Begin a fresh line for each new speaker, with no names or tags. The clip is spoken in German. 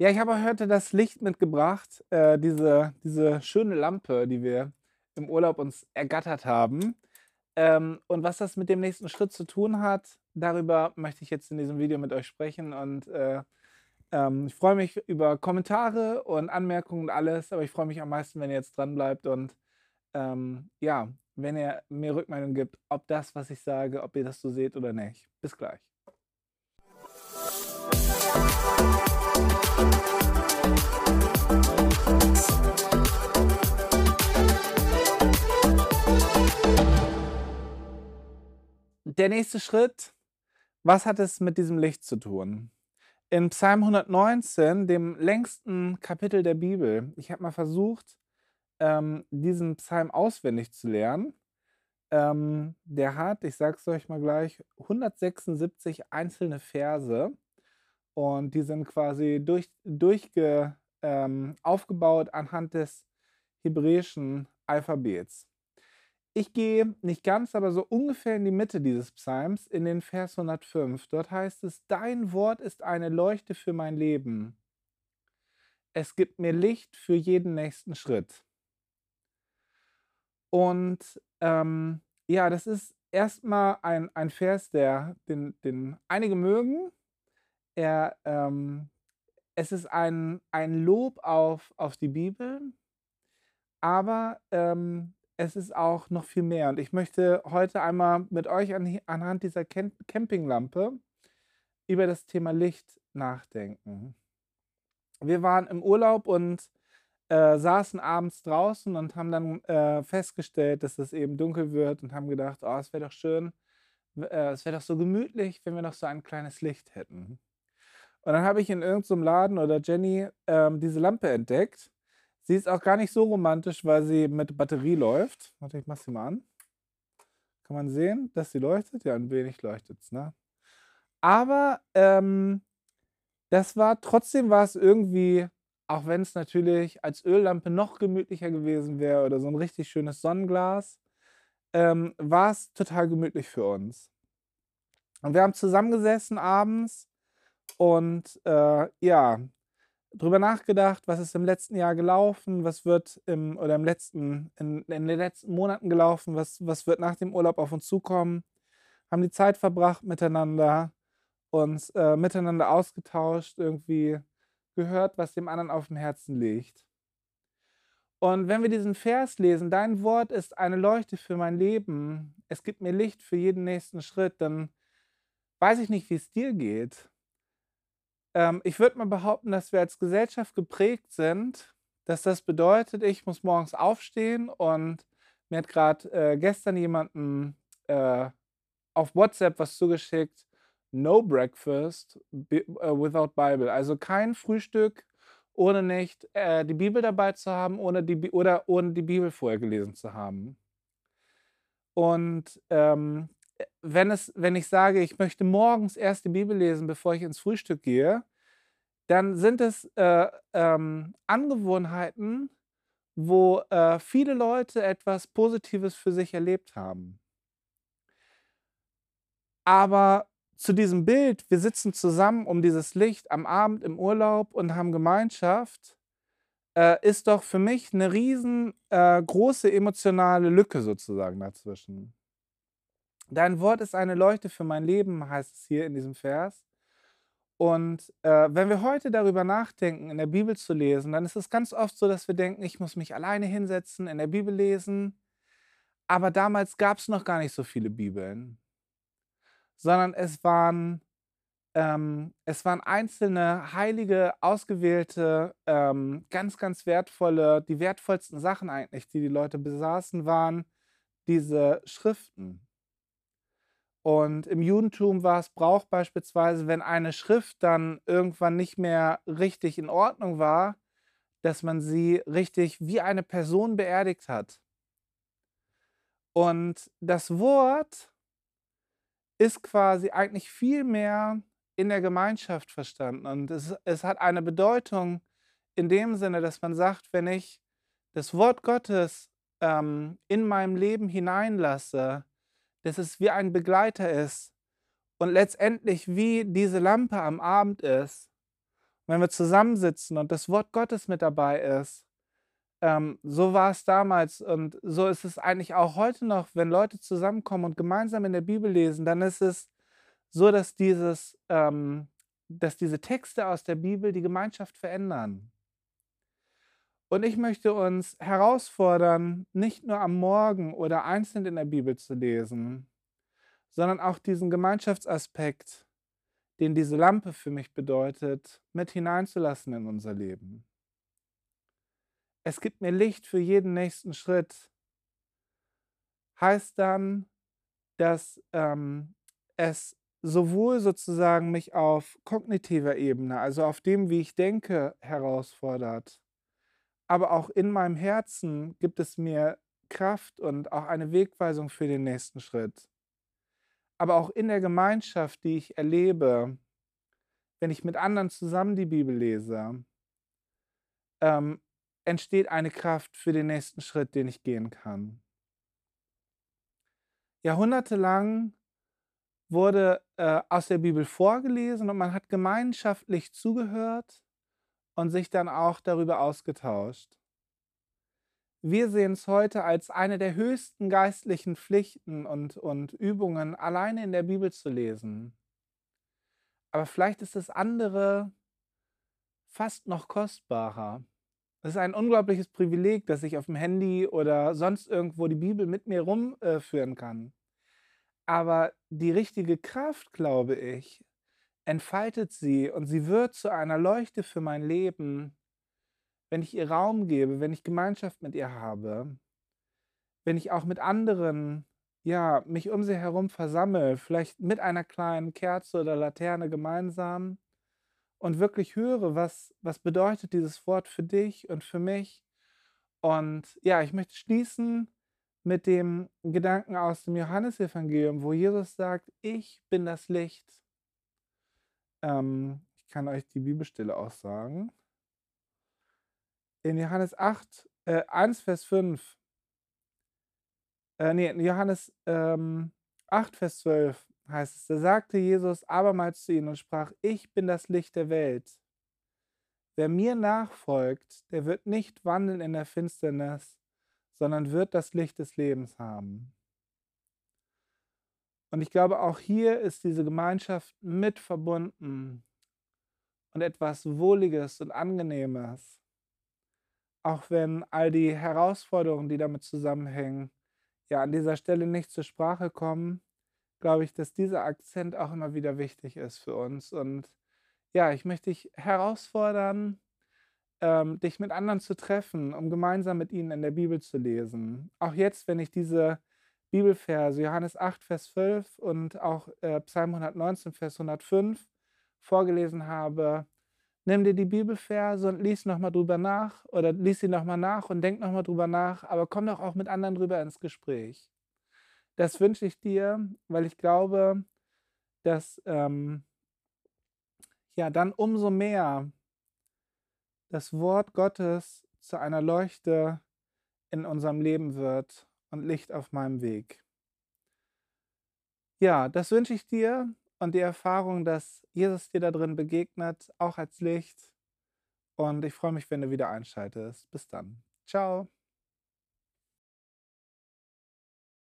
Ja, ich habe heute das Licht mitgebracht, äh, diese, diese schöne Lampe, die wir im Urlaub uns ergattert haben. Ähm, und was das mit dem nächsten Schritt zu tun hat, darüber möchte ich jetzt in diesem Video mit euch sprechen. Und äh, ähm, ich freue mich über Kommentare und Anmerkungen und alles, aber ich freue mich am meisten, wenn ihr jetzt dran bleibt und ähm, ja, wenn ihr mir Rückmeldung gibt, ob das, was ich sage, ob ihr das so seht oder nicht. Bis gleich. Der nächste Schritt, was hat es mit diesem Licht zu tun? In Psalm 119, dem längsten Kapitel der Bibel, ich habe mal versucht, ähm, diesen Psalm auswendig zu lernen. Ähm, der hat, ich sage es euch mal gleich, 176 einzelne Verse und die sind quasi durch, durchge, ähm, aufgebaut anhand des hebräischen Alphabets. Ich gehe nicht ganz, aber so ungefähr in die Mitte dieses Psalms, in den Vers 105. Dort heißt es, Dein Wort ist eine Leuchte für mein Leben. Es gibt mir Licht für jeden nächsten Schritt. Und ähm, ja, das ist erstmal ein, ein Vers, der, den, den einige mögen. Er, ähm, es ist ein, ein Lob auf, auf die Bibel, aber ähm, es ist auch noch viel mehr. Und ich möchte heute einmal mit euch an, anhand dieser Camp Campinglampe über das Thema Licht nachdenken. Wir waren im Urlaub und äh, saßen abends draußen und haben dann äh, festgestellt, dass es eben dunkel wird und haben gedacht, oh, es wäre doch schön, äh, es wäre doch so gemütlich, wenn wir noch so ein kleines Licht hätten. Und dann habe ich in irgendeinem Laden oder Jenny ähm, diese Lampe entdeckt Sie ist auch gar nicht so romantisch, weil sie mit Batterie läuft. Warte, ich mach sie mal an. Kann man sehen, dass sie leuchtet? Ja, ein wenig leuchtet es, ne? Aber ähm, das war trotzdem war es irgendwie, auch wenn es natürlich als Öllampe noch gemütlicher gewesen wäre oder so ein richtig schönes Sonnenglas, ähm, war es total gemütlich für uns. Und wir haben zusammengesessen abends und äh, ja, drüber nachgedacht, was ist im letzten Jahr gelaufen, was wird im oder im letzten, in, in den letzten Monaten gelaufen, was, was wird nach dem Urlaub auf uns zukommen, haben die Zeit verbracht miteinander, uns äh, miteinander ausgetauscht, irgendwie gehört, was dem anderen auf dem Herzen liegt. Und wenn wir diesen Vers lesen, dein Wort ist eine Leuchte für mein Leben, es gibt mir Licht für jeden nächsten Schritt, dann weiß ich nicht, wie es dir geht. Ähm, ich würde mal behaupten, dass wir als Gesellschaft geprägt sind, dass das bedeutet, ich muss morgens aufstehen und mir hat gerade äh, gestern jemanden äh, auf WhatsApp was zugeschickt, no breakfast uh, without Bible. Also kein Frühstück, ohne nicht äh, die Bibel dabei zu haben ohne die, oder ohne die Bibel vorher gelesen zu haben. Und ähm, wenn, es, wenn ich sage, ich möchte morgens erst die Bibel lesen, bevor ich ins Frühstück gehe, dann sind es äh, ähm, Angewohnheiten, wo äh, viele Leute etwas Positives für sich erlebt haben. Aber zu diesem Bild, wir sitzen zusammen um dieses Licht am Abend im Urlaub und haben Gemeinschaft, äh, ist doch für mich eine riesengroße äh, emotionale Lücke sozusagen dazwischen. Dein Wort ist eine Leuchte für mein Leben, heißt es hier in diesem Vers. Und äh, wenn wir heute darüber nachdenken, in der Bibel zu lesen, dann ist es ganz oft so, dass wir denken, ich muss mich alleine hinsetzen, in der Bibel lesen. Aber damals gab es noch gar nicht so viele Bibeln, sondern es waren, ähm, es waren einzelne heilige, ausgewählte, ähm, ganz, ganz wertvolle, die wertvollsten Sachen eigentlich, die die Leute besaßen, waren diese Schriften. Und im Judentum war es Brauch beispielsweise, wenn eine Schrift dann irgendwann nicht mehr richtig in Ordnung war, dass man sie richtig wie eine Person beerdigt hat. Und das Wort ist quasi eigentlich viel mehr in der Gemeinschaft verstanden. Und es, es hat eine Bedeutung in dem Sinne, dass man sagt, wenn ich das Wort Gottes ähm, in meinem Leben hineinlasse, dass es wie ein Begleiter ist und letztendlich wie diese Lampe am Abend ist. wenn wir zusammensitzen und das Wort Gottes mit dabei ist. Ähm, so war es damals und so ist es eigentlich auch heute noch, wenn Leute zusammenkommen und gemeinsam in der Bibel lesen, dann ist es so, dass, dieses, ähm, dass diese Texte aus der Bibel die Gemeinschaft verändern. Und ich möchte uns herausfordern, nicht nur am Morgen oder einzeln in der Bibel zu lesen, sondern auch diesen Gemeinschaftsaspekt, den diese Lampe für mich bedeutet, mit hineinzulassen in unser Leben. Es gibt mir Licht für jeden nächsten Schritt. Heißt dann, dass ähm, es sowohl sozusagen mich auf kognitiver Ebene, also auf dem, wie ich denke, herausfordert, aber auch in meinem Herzen gibt es mir Kraft und auch eine Wegweisung für den nächsten Schritt. Aber auch in der Gemeinschaft, die ich erlebe, wenn ich mit anderen zusammen die Bibel lese, ähm, entsteht eine Kraft für den nächsten Schritt, den ich gehen kann. Jahrhundertelang wurde äh, aus der Bibel vorgelesen und man hat gemeinschaftlich zugehört und sich dann auch darüber ausgetauscht. Wir sehen es heute als eine der höchsten geistlichen Pflichten und, und Übungen, alleine in der Bibel zu lesen. Aber vielleicht ist das andere fast noch kostbarer. Es ist ein unglaubliches Privileg, dass ich auf dem Handy oder sonst irgendwo die Bibel mit mir rumführen kann. Aber die richtige Kraft, glaube ich, entfaltet sie und sie wird zu einer Leuchte für mein Leben, wenn ich ihr Raum gebe, wenn ich Gemeinschaft mit ihr habe, wenn ich auch mit anderen, ja, mich um sie herum versammle, vielleicht mit einer kleinen Kerze oder Laterne gemeinsam und wirklich höre, was, was bedeutet dieses Wort für dich und für mich. Und ja, ich möchte schließen mit dem Gedanken aus dem Johannesevangelium, wo Jesus sagt, ich bin das Licht ähm, ich kann euch die Bibelstelle auch sagen. In Johannes 8, äh, 1, Vers 5. Äh, nee, in Johannes ähm, 8, Vers 12 heißt es, da sagte Jesus abermals zu ihnen und sprach, ich bin das Licht der Welt. Wer mir nachfolgt, der wird nicht wandeln in der Finsternis, sondern wird das Licht des Lebens haben. Und ich glaube, auch hier ist diese Gemeinschaft mit verbunden und etwas Wohliges und Angenehmes. Auch wenn all die Herausforderungen, die damit zusammenhängen, ja an dieser Stelle nicht zur Sprache kommen, glaube ich, dass dieser Akzent auch immer wieder wichtig ist für uns. Und ja, ich möchte dich herausfordern, ähm, dich mit anderen zu treffen, um gemeinsam mit ihnen in der Bibel zu lesen. Auch jetzt, wenn ich diese Bibelverse, Johannes 8, Vers 12 und auch äh, Psalm 119, Vers 105 vorgelesen habe, nimm dir die Bibelverse und lies nochmal drüber nach oder lies sie nochmal nach und denk nochmal drüber nach, aber komm doch auch mit anderen drüber ins Gespräch. Das wünsche ich dir, weil ich glaube, dass ähm, ja dann umso mehr das Wort Gottes zu einer Leuchte in unserem Leben wird und Licht auf meinem Weg. Ja, das wünsche ich dir und die Erfahrung, dass Jesus dir da drin begegnet, auch als Licht. Und ich freue mich, wenn du wieder einschaltest. Bis dann. Ciao.